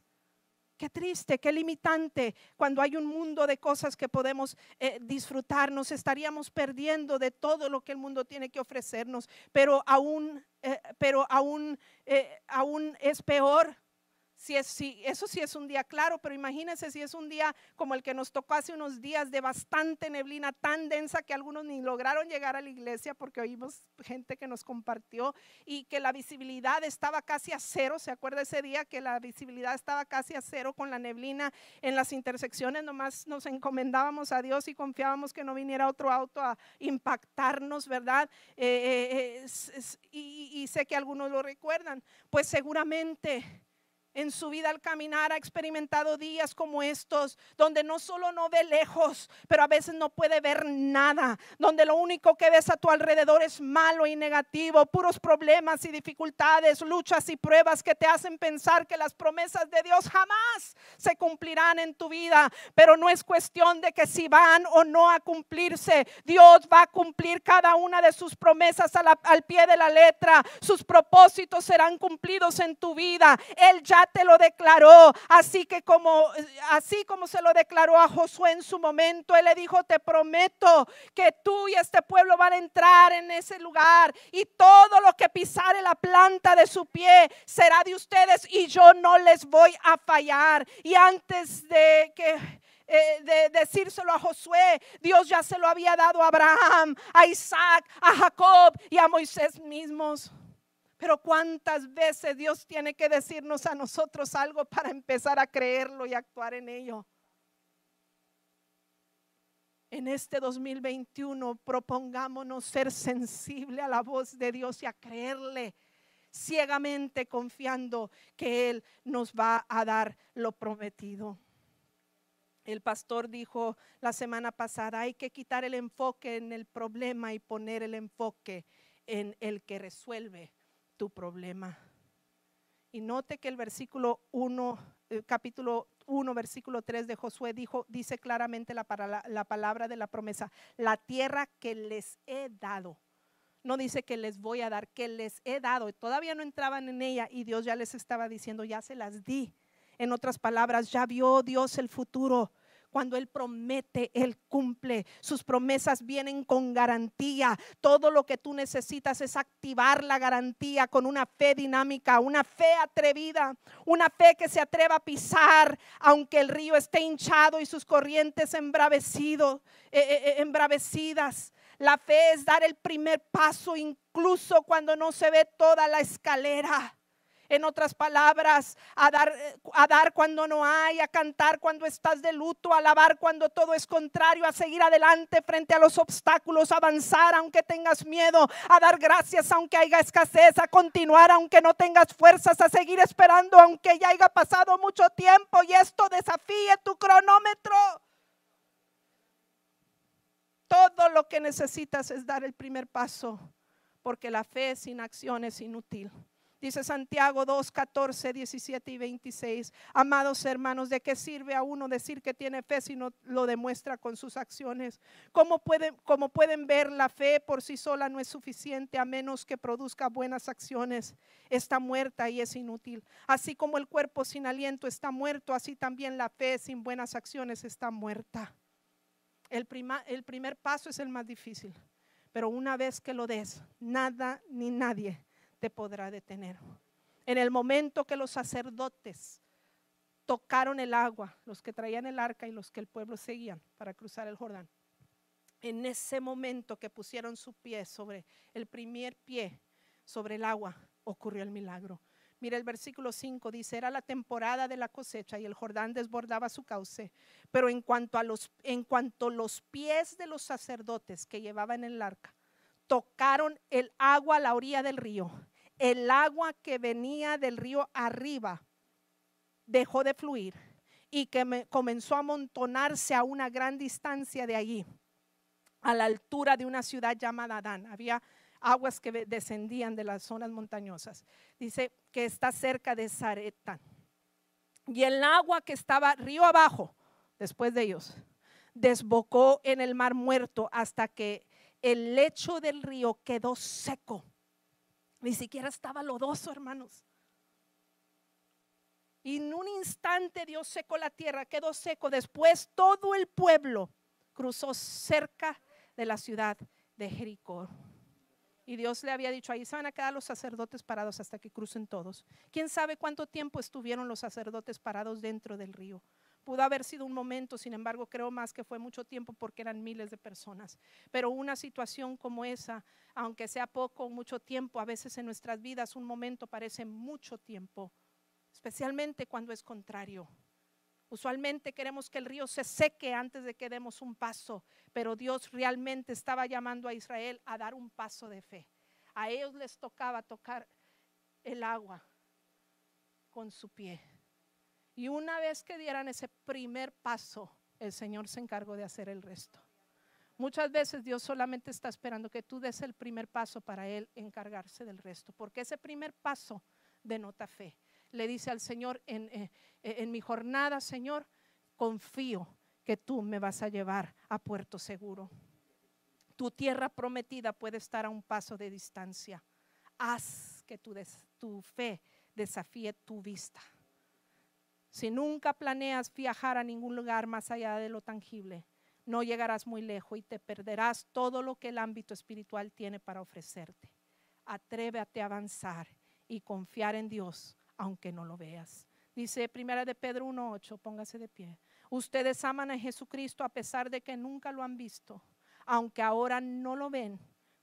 Qué triste, qué limitante cuando hay un mundo de cosas que podemos eh, disfrutar. Nos estaríamos perdiendo de todo lo que el mundo tiene que ofrecernos. Pero aún, eh, pero aún, eh, aún es peor si es, si, eso sí es un día claro, pero imagínense si es un día como el que nos tocó hace unos días de bastante neblina tan densa que algunos ni lograron llegar a la iglesia porque oímos gente que nos compartió y que la visibilidad estaba casi a cero. ¿Se acuerda ese día que la visibilidad estaba casi a cero con la neblina en las intersecciones? Nomás nos encomendábamos a Dios y confiábamos que no viniera otro auto a impactarnos, ¿verdad? Eh, eh, y, y sé que algunos lo recuerdan. Pues seguramente en su vida al caminar ha experimentado días como estos, donde no solo no ve lejos, pero a veces no puede ver nada, donde lo único que ves a tu alrededor es malo y negativo, puros problemas y dificultades, luchas y pruebas que te hacen pensar que las promesas de Dios jamás se cumplirán en tu vida, pero no es cuestión de que si van o no a cumplirse, Dios va a cumplir cada una de sus promesas al pie de la letra, sus propósitos serán cumplidos en tu vida, Él ya te lo declaró, así que como así como se lo declaró a Josué en su momento, él le dijo, "Te prometo que tú y este pueblo van a entrar en ese lugar y todo lo que pisare la planta de su pie será de ustedes y yo no les voy a fallar." Y antes de que eh, de decírselo a Josué, Dios ya se lo había dado a Abraham, a Isaac, a Jacob y a Moisés mismos. Pero cuántas veces Dios tiene que decirnos a nosotros algo para empezar a creerlo y actuar en ello. En este 2021 propongámonos ser sensible a la voz de Dios y a creerle ciegamente confiando que Él nos va a dar lo prometido. El pastor dijo la semana pasada, hay que quitar el enfoque en el problema y poner el enfoque en el que resuelve tu problema. Y note que el versículo 1, capítulo 1, versículo 3 de Josué dijo, dice claramente la, la palabra de la promesa, la tierra que les he dado. No dice que les voy a dar, que les he dado. Todavía no entraban en ella y Dios ya les estaba diciendo, ya se las di. En otras palabras, ya vio Dios el futuro cuando Él promete, Él cumple. Sus promesas vienen con garantía. Todo lo que tú necesitas es activar la garantía con una fe dinámica, una fe atrevida, una fe que se atreva a pisar, aunque el río esté hinchado y sus corrientes eh, eh, eh, embravecidas. La fe es dar el primer paso incluso cuando no se ve toda la escalera. En otras palabras, a dar, a dar cuando no hay, a cantar cuando estás de luto, a alabar cuando todo es contrario, a seguir adelante frente a los obstáculos, a avanzar aunque tengas miedo, a dar gracias aunque haya escasez, a continuar aunque no tengas fuerzas, a seguir esperando aunque ya haya pasado mucho tiempo y esto desafíe tu cronómetro. Todo lo que necesitas es dar el primer paso, porque la fe sin acción es inútil. Dice Santiago 2, 14, 17 y 26. Amados hermanos, ¿de qué sirve a uno decir que tiene fe si no lo demuestra con sus acciones? ¿Cómo pueden, como pueden ver, la fe por sí sola no es suficiente a menos que produzca buenas acciones. Está muerta y es inútil. Así como el cuerpo sin aliento está muerto, así también la fe sin buenas acciones está muerta. El, el primer paso es el más difícil, pero una vez que lo des, nada ni nadie podrá detener. En el momento que los sacerdotes tocaron el agua, los que traían el arca y los que el pueblo seguían para cruzar el Jordán, en ese momento que pusieron su pie sobre el primer pie sobre el agua, ocurrió el milagro. Mira el versículo 5 dice, era la temporada de la cosecha y el Jordán desbordaba su cauce, pero en cuanto a los en cuanto los pies de los sacerdotes que llevaban el arca tocaron el agua a la orilla del río, el agua que venía del río arriba dejó de fluir y que comenzó a amontonarse a una gran distancia de allí, a la altura de una ciudad llamada Adán. Había aguas que descendían de las zonas montañosas. Dice que está cerca de Zareta. Y el agua que estaba río abajo, después de ellos, desbocó en el mar muerto hasta que el lecho del río quedó seco Ni siquiera estaba lodoso, hermanos. Y en un instante Dios secó la tierra, quedó seco. Después todo el pueblo cruzó cerca de la ciudad de Jericó. Y Dios le había dicho, ahí se van a quedar los sacerdotes parados hasta que crucen todos. ¿Quién sabe cuánto tiempo estuvieron los sacerdotes parados dentro del río? Pudo haber sido un momento, sin embargo, creo más que fue mucho tiempo porque eran miles de personas. Pero una situación como esa, aunque sea poco o mucho tiempo, a veces en nuestras vidas un momento parece mucho tiempo, especialmente cuando es contrario. Usualmente queremos que el río se seque antes de que demos un paso, pero Dios realmente estaba llamando a Israel a dar un paso de fe. A ellos les tocaba tocar el agua con su pie. Y una vez que dieran ese primer paso, el Señor se encargó de hacer el resto. Muchas veces Dios solamente está esperando que tú des el primer paso para Él encargarse del resto, porque ese primer paso denota fe le dice al Señor en, eh, eh, mi jornada, Señor, confío que tú me vas a llevar a puerto seguro. Tu tierra prometida puede estar a un paso de distancia. Haz que tu fe desafíe tu vista. Si nunca planeas viajar a ningún lugar más allá de lo tangible, no llegarás muy lejos y te perderás todo lo que el ámbito espiritual tiene para ofrecerte. Atrévete a avanzar y confiar en Dios aunque no lo veas. Dice Primera de Pedro 1.8, póngase de pie. Ustedes aman a Jesucristo a pesar de que nunca lo han visto, aunque ahora no lo ven,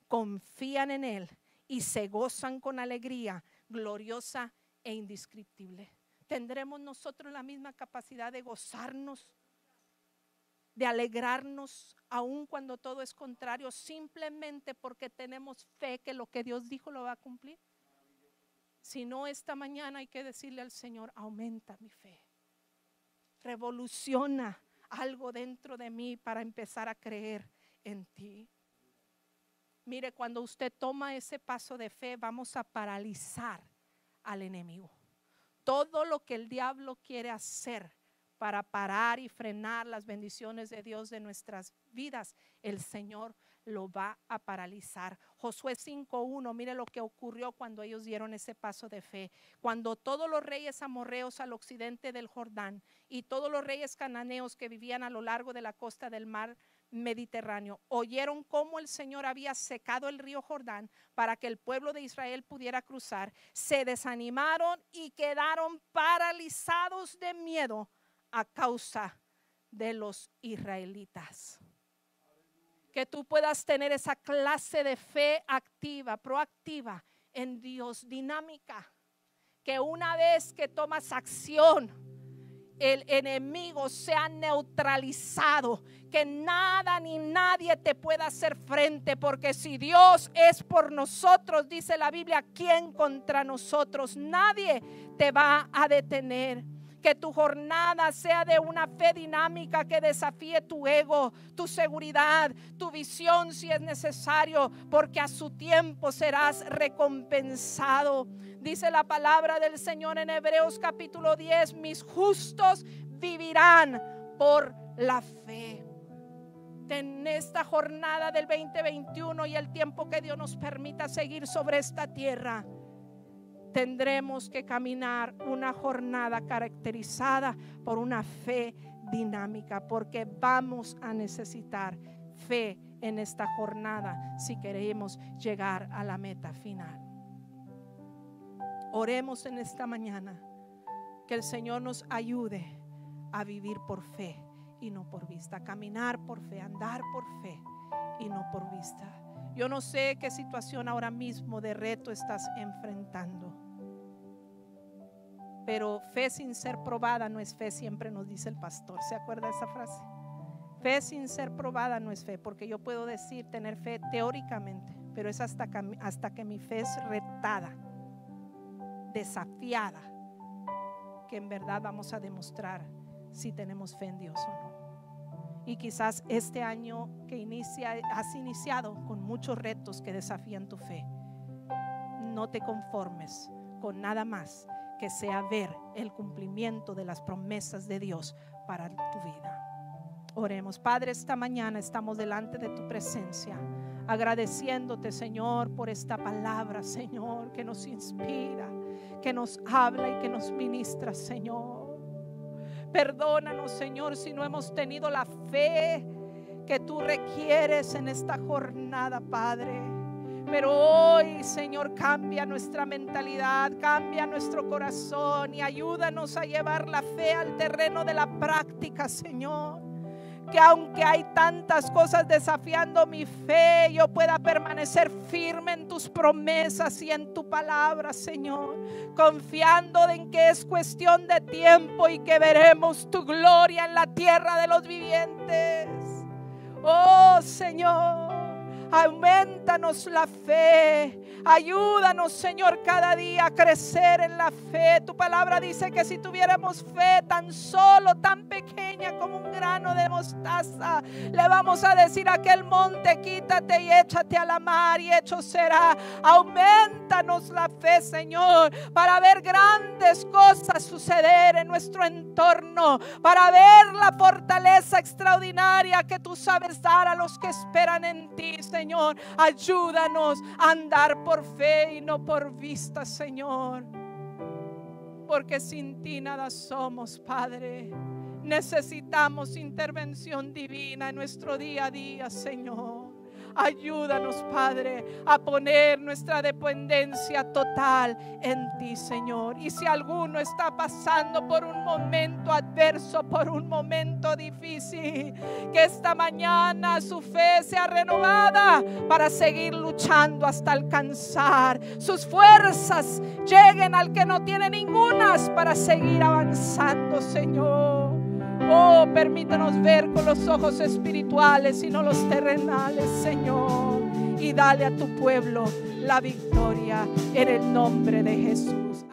confían en Él y se gozan con alegría gloriosa e indescriptible. ¿Tendremos nosotros la misma capacidad de gozarnos, de alegrarnos, aun cuando todo es contrario, simplemente porque tenemos fe que lo que Dios dijo lo va a cumplir? Si no, esta mañana hay que decirle al Señor, aumenta mi fe. Revoluciona algo dentro de mí para empezar a creer en ti. Mire, cuando usted toma ese paso de fe, vamos a paralizar al enemigo. Todo lo que el diablo quiere hacer para parar y frenar las bendiciones de Dios de nuestras vidas, el Señor lo va a paralizar. Josué 5.1, mire lo que ocurrió cuando ellos dieron ese paso de fe. Cuando todos los reyes amorreos al occidente del Jordán y todos los reyes cananeos que vivían a lo largo de la costa del mar Mediterráneo. Oyeron cómo el Señor había secado el río Jordán para que el pueblo de Israel pudiera cruzar, se desanimaron y quedaron paralizados de miedo a causa de los israelitas. Que tú puedas tener esa clase de fe activa, proactiva en Dios, dinámica. Que una vez que tomas acción, el enemigo sea neutralizado, que nada ni nadie te pueda hacer frente, porque si Dios es por nosotros, dice la Biblia, ¿quién contra nosotros? Nadie te va a detener. Que tu jornada sea de una fe dinámica que desafíe tu ego, tu seguridad, tu visión si es necesario, porque a su tiempo serás recompensado. Dice la palabra del Señor en Hebreos capítulo 10, mis justos vivirán por la fe. En esta jornada del 2021 y el tiempo que Dios nos permita seguir sobre esta tierra tendremos que caminar una jornada caracterizada por una fe dinámica, porque vamos a necesitar fe en esta jornada si queremos llegar a la meta final. Oremos en esta mañana que el Señor nos ayude a vivir por fe y no por vista, caminar por fe, andar por fe y no por vista. Yo no sé qué situación ahora mismo de reto estás enfrentando. Pero fe sin ser probada no es fe, siempre nos dice el pastor. ¿Se acuerda esa frase? Fe sin ser probada no es fe, porque yo puedo decir tener fe teóricamente, pero es hasta que, hasta que mi fe es retada, desafiada, que en verdad vamos a demostrar si tenemos fe en Dios o no. Y quizás este año que inicia, has iniciado con muchos retos que desafían tu fe. No te conformes con nada más que sea ver el cumplimiento de las promesas de Dios para tu vida. Oremos, Padre, esta mañana estamos delante de tu presencia, agradeciéndote, Señor, por esta palabra, Señor, que nos inspira, que nos habla y que nos ministra, Señor. Perdónanos, Señor, si no hemos tenido la fe que tú requieres en esta jornada, Padre. Pero hoy, Señor, cambia nuestra mentalidad, cambia nuestro corazón y ayúdanos a llevar la fe al terreno de la práctica, Señor que aunque hay tantas cosas desafiando mi fe, yo pueda permanecer firme en tus promesas y en tu palabra, Señor, confiando en que es cuestión de tiempo y que veremos tu gloria en la tierra de los vivientes. Oh Señor, aumentanos la fe. Ayúdanos, Señor, cada día a crecer en la fe. Tu palabra dice que si tuviéramos fe tan solo, tan pequeña como un grano de mostaza, le vamos a decir a aquel monte, quítate y échate a la mar y hecho será. Aumentanos la fe, Señor, para ver grandes cosas suceder en nuestro entorno, para ver la fortaleza extraordinaria que tú sabes dar a los que esperan en ti, Señor. Ayúdanos a andar por fe y no por vista, Señor. Porque sin ti nada somos, Padre. Necesitamos intervención divina en nuestro día a día, Señor. Ayúdanos, Padre, a poner nuestra dependencia total en ti, Señor. Y si alguno está pasando por un momento adverso, por un momento difícil, que esta mañana su fe sea renovada para seguir luchando hasta alcanzar. Sus fuerzas lleguen al que no tiene ningunas para seguir avanzando, Señor. Oh, permítanos ver con los ojos espirituales y no los terrenales, Señor. Y dale a tu pueblo la victoria en el nombre de Jesús.